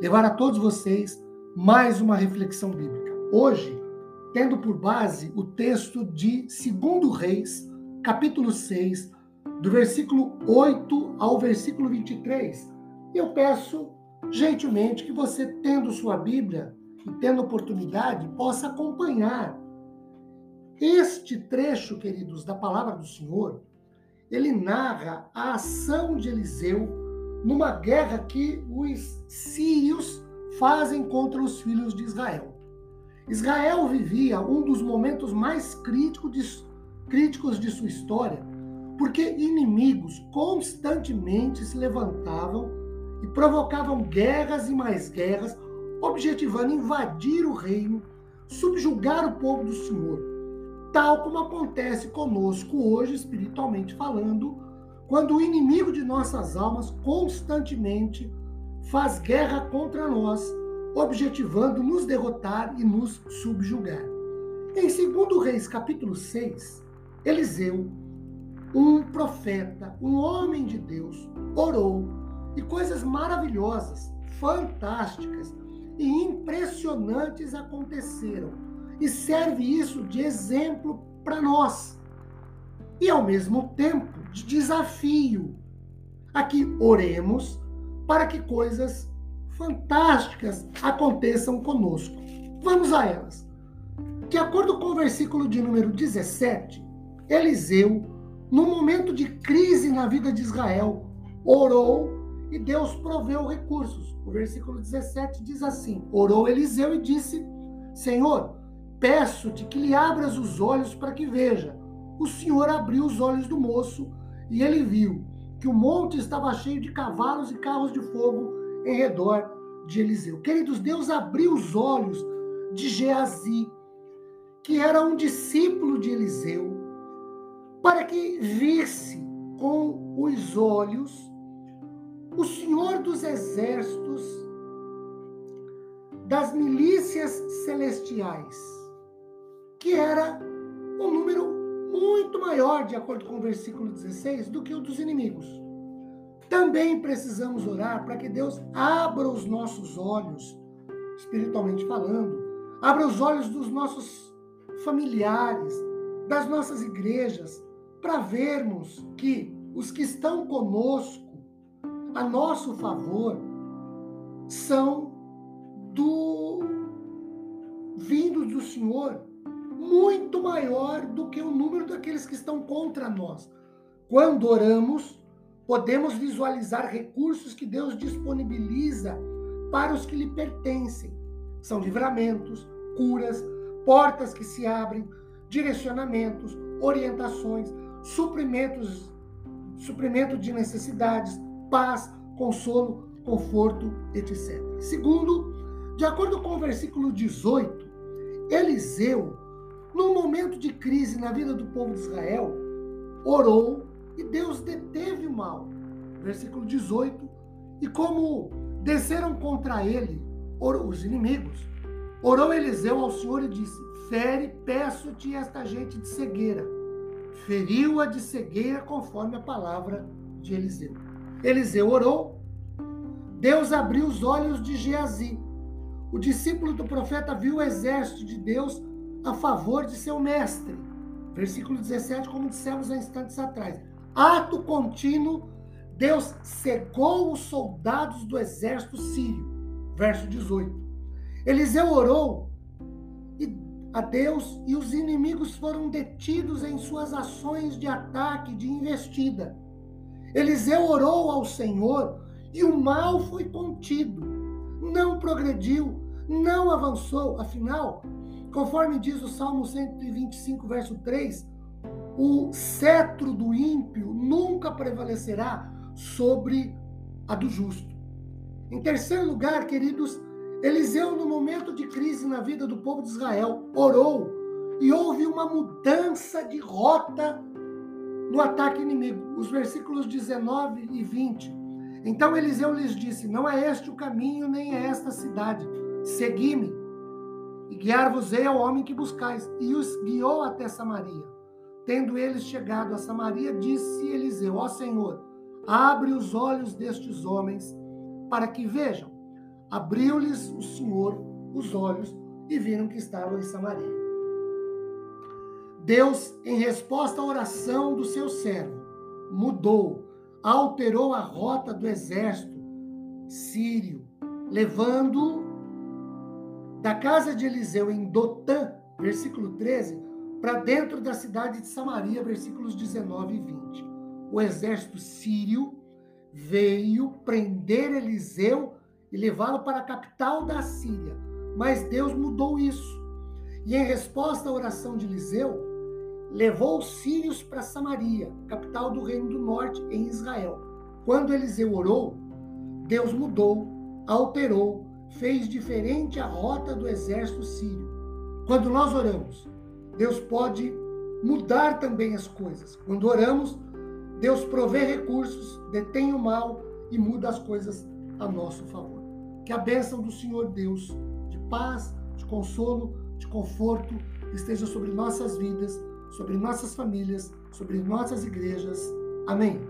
levar a todos vocês mais uma reflexão bíblica. Hoje, tendo por base o texto de 2 Reis, capítulo 6, do versículo 8 ao versículo 23. Eu peço gentilmente que você, tendo sua Bíblia e tendo oportunidade, possa acompanhar este trecho, queridos, da palavra do Senhor. Ele narra a ação de Eliseu numa guerra que os sírios fazem contra os filhos de Israel. Israel vivia um dos momentos mais de, críticos de sua história, porque inimigos constantemente se levantavam e provocavam guerras e mais guerras, objetivando invadir o reino, subjugar o povo do Senhor, tal como acontece conosco hoje, espiritualmente falando, quando o inimigo de nossas almas constantemente faz guerra contra nós, objetivando nos derrotar e nos subjugar. Em 2 Reis, capítulo 6, Eliseu, um profeta, um homem de Deus, orou e coisas maravilhosas, fantásticas e impressionantes aconteceram. E serve isso de exemplo para nós e, ao mesmo tempo, de desafio a que oremos para que coisas fantásticas aconteçam conosco. Vamos a elas. De acordo com o versículo de número 17, Eliseu, no momento de crise na vida de Israel, orou e Deus proveu recursos. O versículo 17 diz assim: Orou Eliseu e disse: Senhor, peço-te que lhe abras os olhos para que veja o Senhor abriu os olhos do moço e ele viu que o monte estava cheio de cavalos e carros de fogo em redor de Eliseu. Queridos, Deus abriu os olhos de Geazi, que era um discípulo de Eliseu, para que visse com os olhos o Senhor dos exércitos das milícias celestiais, que era um número muito maior, de acordo com o versículo 16, do que o dos inimigos. Também precisamos orar para que Deus abra os nossos olhos, espiritualmente falando, abra os olhos dos nossos familiares, das nossas igrejas, para vermos que os que estão conosco, a nosso favor, são do vindos do Senhor muito maior do que o número daqueles que estão contra nós. Quando oramos, podemos visualizar recursos que Deus disponibiliza para os que lhe pertencem. São livramentos, curas, portas que se abrem, direcionamentos, orientações, suprimentos, suprimento de necessidades, paz, consolo, conforto, etc. Segundo, de acordo com o versículo 18, Eliseu num momento de crise na vida do povo de Israel, orou e Deus deteve o mal. Versículo 18. E como desceram contra ele os inimigos, orou Eliseu ao Senhor e disse: Fere, peço-te esta gente de cegueira. Feriu-a de cegueira conforme a palavra de Eliseu. Eliseu orou, Deus abriu os olhos de Geazi. O discípulo do profeta viu o exército de Deus a favor de seu mestre. Versículo 17, como dissemos há instantes atrás. Ato contínuo, Deus cegou os soldados do exército sírio. Verso 18. Eliseu orou a Deus e os inimigos foram detidos em suas ações de ataque, de investida. Eliseu orou ao Senhor e o mal foi contido, não progrediu, não avançou, afinal, Conforme diz o Salmo 125, verso 3, o cetro do ímpio nunca prevalecerá sobre a do justo. Em terceiro lugar, queridos, Eliseu, no momento de crise na vida do povo de Israel, orou e houve uma mudança de rota no ataque inimigo. Os versículos 19 e 20. Então Eliseu lhes disse: Não é este o caminho, nem é esta cidade. Segui-me, e guiar-vos-ei ao homem que buscais. E os guiou até Samaria. Tendo eles chegado a Samaria, disse Eliseu: Ó Senhor, abre os olhos destes homens para que vejam. Abriu-lhes o Senhor os olhos e viram que estavam em Samaria. Deus, em resposta à oração do seu servo, mudou, alterou a rota do exército sírio, levando da casa de Eliseu em Dotã, versículo 13, para dentro da cidade de Samaria, versículos 19 e 20. O exército sírio veio prender Eliseu e levá-lo para a capital da Síria. Mas Deus mudou isso. E em resposta à oração de Eliseu, levou os sírios para Samaria, capital do reino do norte, em Israel. Quando Eliseu orou, Deus mudou, alterou, fez diferente a rota do exército sírio. Quando nós oramos, Deus pode mudar também as coisas. Quando oramos, Deus provê recursos, detém o mal e muda as coisas a nosso favor. Que a bênção do Senhor Deus, de paz, de consolo, de conforto, esteja sobre nossas vidas sobre nossas famílias, sobre nossas igrejas. Amém.